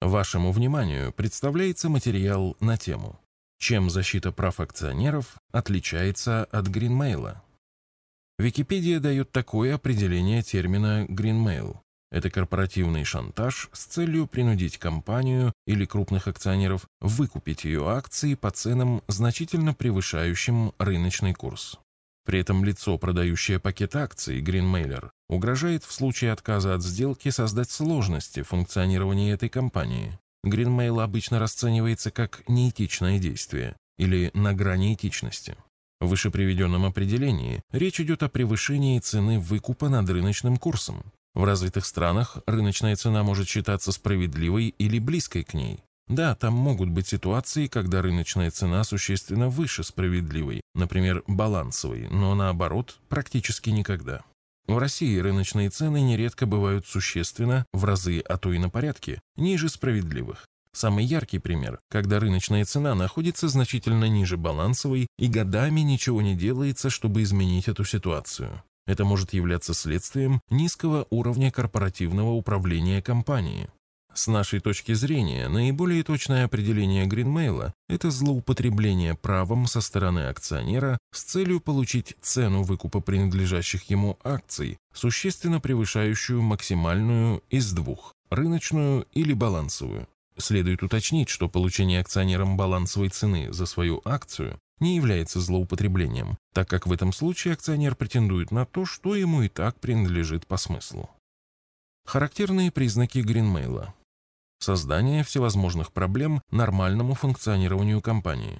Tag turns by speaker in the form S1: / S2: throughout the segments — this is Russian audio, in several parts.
S1: Вашему вниманию представляется материал на тему «Чем защита прав акционеров отличается от гринмейла?». Википедия дает такое определение термина «гринмейл». Это корпоративный шантаж с целью принудить компанию или крупных акционеров выкупить ее акции по ценам, значительно превышающим рыночный курс. При этом лицо, продающее пакет акций, Greenmailer, угрожает в случае отказа от сделки создать сложности в функционировании этой компании. Greenmail обычно расценивается как неэтичное действие или на грани этичности. В выше приведенном определении речь идет о превышении цены выкупа над рыночным курсом. В развитых странах рыночная цена может считаться справедливой или близкой к ней. Да, там могут быть ситуации, когда рыночная цена существенно выше справедливой, например, балансовой, но наоборот, практически никогда. В России рыночные цены нередко бывают существенно, в разы, а то и на порядке, ниже справедливых. Самый яркий пример, когда рыночная цена находится значительно ниже балансовой и годами ничего не делается, чтобы изменить эту ситуацию. Это может являться следствием низкого уровня корпоративного управления компанией. С нашей точки зрения, наиболее точное определение Гринмейла – это злоупотребление правом со стороны акционера с целью получить цену выкупа принадлежащих ему акций, существенно превышающую максимальную из двух – рыночную или балансовую. Следует уточнить, что получение акционером балансовой цены за свою акцию не является злоупотреблением, так как в этом случае акционер претендует на то, что ему и так принадлежит по смыслу. Характерные признаки Гринмейла. Создание всевозможных проблем нормальному функционированию компании.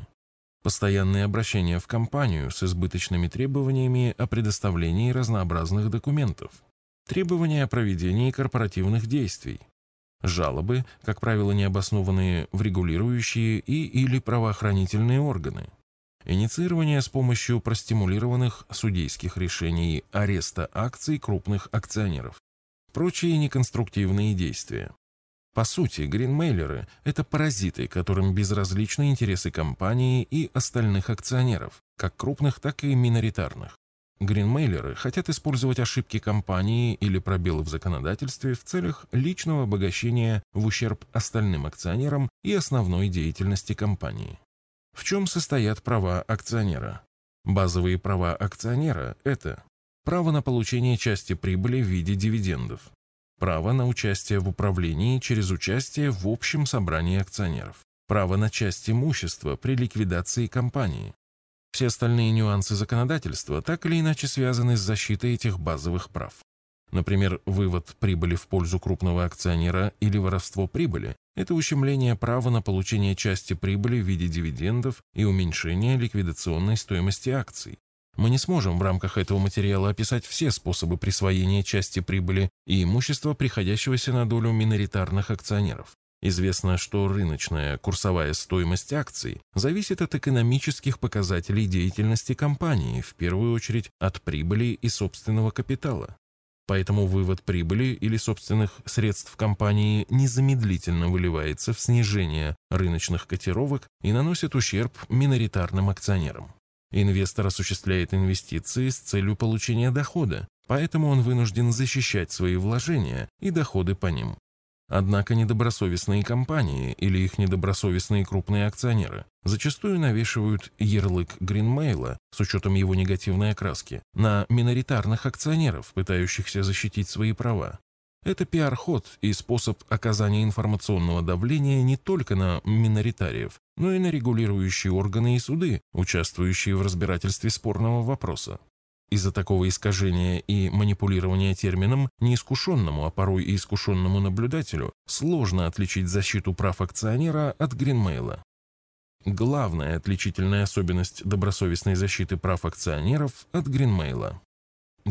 S1: Постоянные обращения в компанию с избыточными требованиями о предоставлении разнообразных документов. Требования о проведении корпоративных действий. Жалобы, как правило, необоснованные в регулирующие и или правоохранительные органы. Инициирование с помощью простимулированных судейских решений ареста акций крупных акционеров. Прочие неконструктивные действия. По сути, гринмейлеры – это паразиты, которым безразличны интересы компании и остальных акционеров, как крупных, так и миноритарных. Гринмейлеры хотят использовать ошибки компании или пробелы в законодательстве в целях личного обогащения в ущерб остальным акционерам и основной деятельности компании. В чем состоят права акционера? Базовые права акционера – это право на получение части прибыли в виде дивидендов, право на участие в управлении через участие в общем собрании акционеров, право на часть имущества при ликвидации компании. Все остальные нюансы законодательства так или иначе связаны с защитой этих базовых прав. Например, вывод прибыли в пользу крупного акционера или воровство прибыли – это ущемление права на получение части прибыли в виде дивидендов и уменьшение ликвидационной стоимости акций. Мы не сможем в рамках этого материала описать все способы присвоения части прибыли и имущества, приходящегося на долю миноритарных акционеров. Известно, что рыночная курсовая стоимость акций зависит от экономических показателей деятельности компании, в первую очередь от прибыли и собственного капитала. Поэтому вывод прибыли или собственных средств компании незамедлительно выливается в снижение рыночных котировок и наносит ущерб миноритарным акционерам. Инвестор осуществляет инвестиции с целью получения дохода, поэтому он вынужден защищать свои вложения и доходы по ним. Однако недобросовестные компании или их недобросовестные крупные акционеры зачастую навешивают ярлык Гринмейла с учетом его негативной окраски на миноритарных акционеров, пытающихся защитить свои права. Это пиар-ход и способ оказания информационного давления не только на миноритариев, но и на регулирующие органы и суды, участвующие в разбирательстве спорного вопроса. Из-за такого искажения и манипулирования термином неискушенному, а порой и искушенному наблюдателю сложно отличить защиту прав акционера от Гринмейла. Главная отличительная особенность добросовестной защиты прав акционеров от Гринмейла.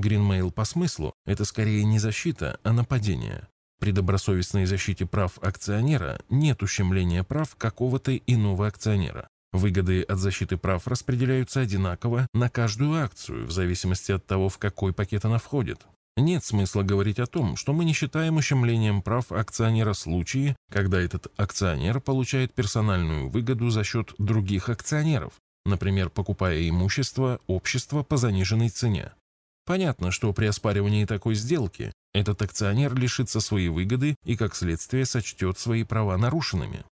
S1: Гринмейл по смыслу – это скорее не защита, а нападение. При добросовестной защите прав акционера нет ущемления прав какого-то иного акционера. Выгоды от защиты прав распределяются одинаково на каждую акцию, в зависимости от того, в какой пакет она входит. Нет смысла говорить о том, что мы не считаем ущемлением прав акционера случаи, когда этот акционер получает персональную выгоду за счет других акционеров, например, покупая имущество общества по заниженной цене. Понятно, что при оспаривании такой сделки этот акционер лишится своей выгоды и, как следствие, сочтет свои права нарушенными.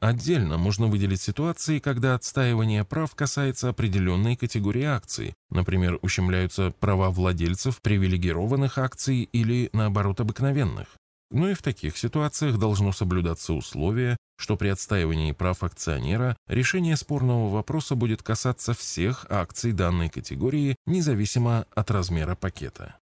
S1: Отдельно можно выделить ситуации, когда отстаивание прав касается определенной категории акций, например, ущемляются права владельцев привилегированных акций или, наоборот, обыкновенных. Ну и в таких ситуациях должно соблюдаться условие, что при отстаивании прав акционера решение спорного вопроса будет касаться всех акций данной категории, независимо от размера пакета.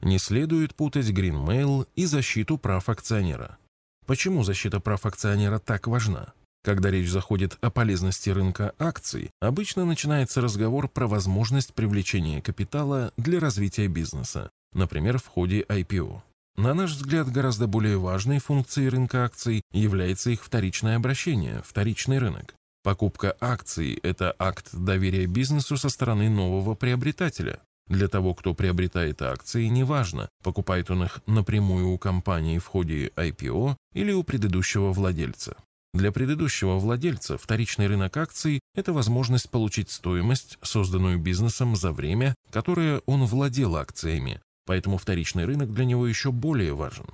S1: Не следует путать Greenmail и защиту прав акционера. Почему защита прав акционера так важна? Когда речь заходит о полезности рынка акций, обычно начинается разговор про возможность привлечения капитала для развития бизнеса, например, в ходе IPO. На наш взгляд, гораздо более важной функцией рынка акций является их вторичное обращение, вторичный рынок. Покупка акций – это акт доверия бизнесу со стороны нового приобретателя. Для того, кто приобретает акции, неважно, покупает он их напрямую у компании в ходе IPO или у предыдущего владельца. Для предыдущего владельца вторичный рынок акций – это возможность получить стоимость, созданную бизнесом за время, которое он владел акциями, поэтому вторичный рынок для него еще более важен.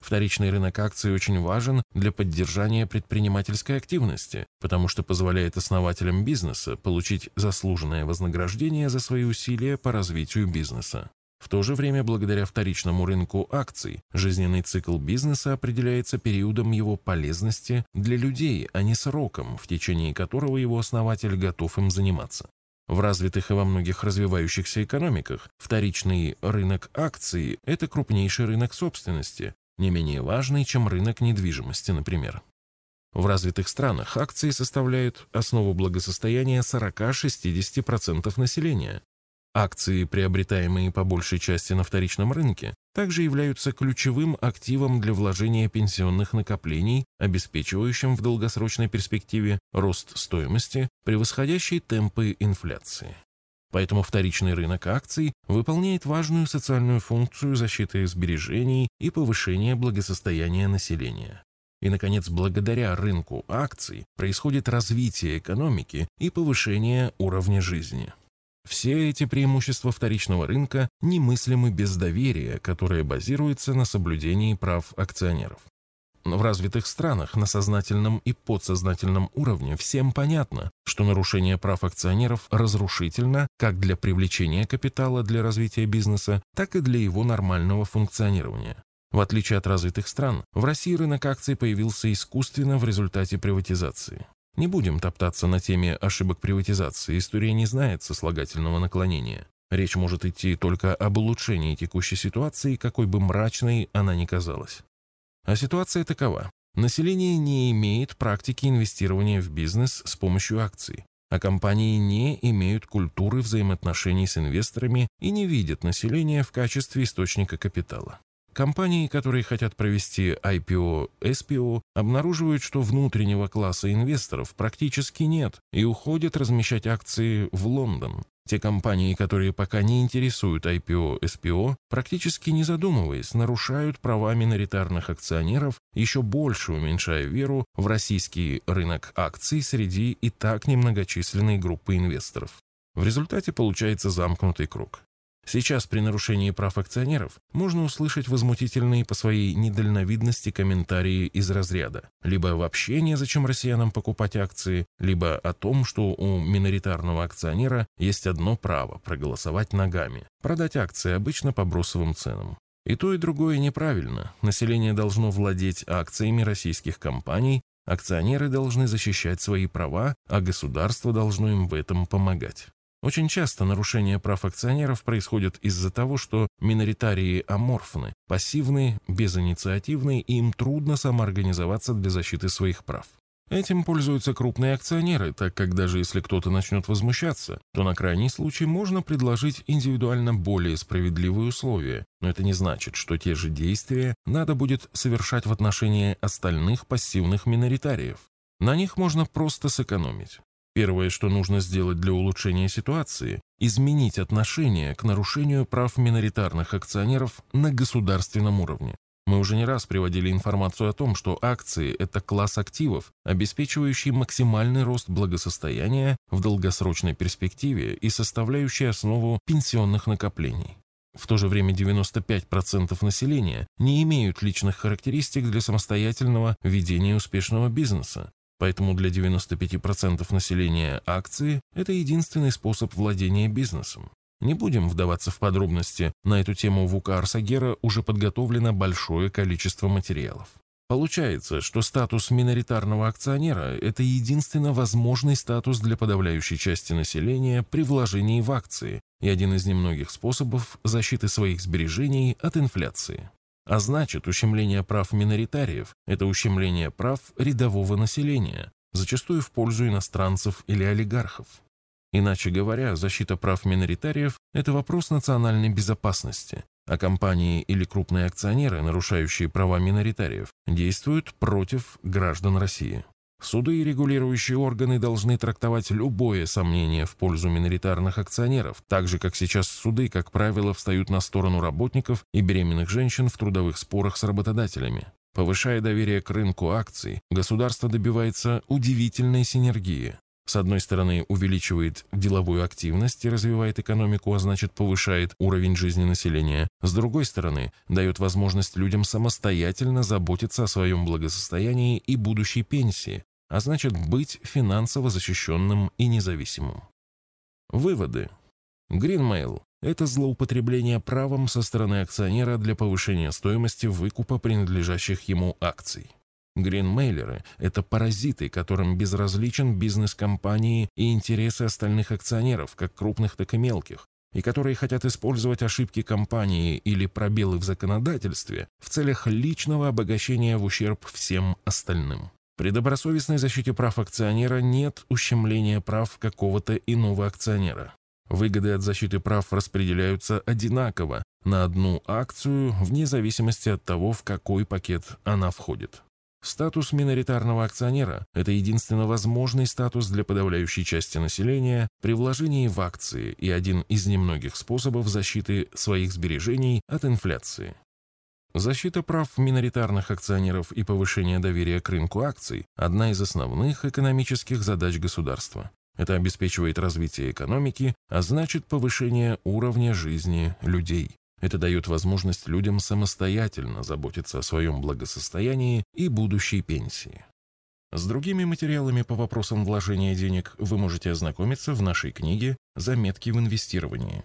S1: Вторичный рынок акций очень важен для поддержания предпринимательской активности, потому что позволяет основателям бизнеса получить заслуженное вознаграждение за свои усилия по развитию бизнеса. В то же время, благодаря вторичному рынку акций, жизненный цикл бизнеса определяется периодом его полезности для людей, а не сроком, в течение которого его основатель готов им заниматься. В развитых и во многих развивающихся экономиках вторичный рынок акций – это крупнейший рынок собственности, не менее важный, чем рынок недвижимости, например. В развитых странах акции составляют основу благосостояния 40-60% населения. Акции, приобретаемые по большей части на вторичном рынке, также являются ключевым активом для вложения пенсионных накоплений, обеспечивающим в долгосрочной перспективе рост стоимости, превосходящий темпы инфляции. Поэтому вторичный рынок акций выполняет важную социальную функцию защиты сбережений и повышения благосостояния населения. И, наконец, благодаря рынку акций происходит развитие экономики и повышение уровня жизни. Все эти преимущества вторичного рынка немыслимы без доверия, которое базируется на соблюдении прав акционеров. В развитых странах на сознательном и подсознательном уровне всем понятно, что нарушение прав акционеров разрушительно как для привлечения капитала для развития бизнеса, так и для его нормального функционирования. В отличие от развитых стран, в России рынок акций появился искусственно в результате приватизации. Не будем топтаться на теме ошибок приватизации, история не знает сослагательного наклонения. Речь может идти только об улучшении текущей ситуации, какой бы мрачной она ни казалась. А ситуация такова. Население не имеет практики инвестирования в бизнес с помощью акций, а компании не имеют культуры взаимоотношений с инвесторами и не видят население в качестве источника капитала. Компании, которые хотят провести IPO, SPO, обнаруживают, что внутреннего класса инвесторов практически нет и уходят размещать акции в Лондон. Те компании, которые пока не интересуют IPO, SPO, практически не задумываясь, нарушают права миноритарных акционеров, еще больше уменьшая веру в российский рынок акций среди и так немногочисленной группы инвесторов. В результате получается замкнутый круг. Сейчас при нарушении прав акционеров можно услышать возмутительные по своей недальновидности комментарии из разряда либо вообще незачем россиянам покупать акции, либо о том, что у миноритарного акционера есть одно право – проголосовать ногами, продать акции обычно по бросовым ценам. И то, и другое неправильно. Население должно владеть акциями российских компаний, акционеры должны защищать свои права, а государство должно им в этом помогать. Очень часто нарушение прав акционеров происходит из-за того, что миноритарии аморфны, пассивны, безинициативны и им трудно самоорганизоваться для защиты своих прав. Этим пользуются крупные акционеры, так как даже если кто-то начнет возмущаться, то на крайний случай можно предложить индивидуально более справедливые условия, но это не значит, что те же действия надо будет совершать в отношении остальных пассивных миноритариев. На них можно просто сэкономить. Первое, что нужно сделать для улучшения ситуации – изменить отношение к нарушению прав миноритарных акционеров на государственном уровне. Мы уже не раз приводили информацию о том, что акции – это класс активов, обеспечивающий максимальный рост благосостояния в долгосрочной перспективе и составляющий основу пенсионных накоплений. В то же время 95% населения не имеют личных характеристик для самостоятельного ведения успешного бизнеса. Поэтому для 95% населения акции – это единственный способ владения бизнесом. Не будем вдаваться в подробности, на эту тему в УК Арсагера уже подготовлено большое количество материалов. Получается, что статус миноритарного акционера – это единственно возможный статус для подавляющей части населения при вложении в акции и один из немногих способов защиты своих сбережений от инфляции. А значит, ущемление прав миноритариев – это ущемление прав рядового населения, зачастую в пользу иностранцев или олигархов. Иначе говоря, защита прав миноритариев – это вопрос национальной безопасности, а компании или крупные акционеры, нарушающие права миноритариев, действуют против граждан России. Суды и регулирующие органы должны трактовать любое сомнение в пользу миноритарных акционеров, так же, как сейчас суды, как правило, встают на сторону работников и беременных женщин в трудовых спорах с работодателями. Повышая доверие к рынку акций, государство добивается удивительной синергии. С одной стороны, увеличивает деловую активность и развивает экономику, а значит повышает уровень жизни населения. С другой стороны, дает возможность людям самостоятельно заботиться о своем благосостоянии и будущей пенсии, а значит быть финансово защищенным и независимым. Выводы. Greenmail – это злоупотребление правом со стороны акционера для повышения стоимости выкупа принадлежащих ему акций. Гринмейлеры – это паразиты, которым безразличен бизнес компании и интересы остальных акционеров, как крупных, так и мелких, и которые хотят использовать ошибки компании или пробелы в законодательстве в целях личного обогащения в ущерб всем остальным. При добросовестной защите прав акционера нет ущемления прав какого-то иного акционера. Выгоды от защиты прав распределяются одинаково на одну акцию вне зависимости от того, в какой пакет она входит. Статус миноритарного акционера – это единственно возможный статус для подавляющей части населения при вложении в акции и один из немногих способов защиты своих сбережений от инфляции. Защита прав миноритарных акционеров и повышение доверия к рынку акций – одна из основных экономических задач государства. Это обеспечивает развитие экономики, а значит повышение уровня жизни людей. Это дает возможность людям самостоятельно заботиться о своем благосостоянии и будущей пенсии. С другими материалами по вопросам вложения денег вы можете ознакомиться в нашей книге «Заметки в инвестировании».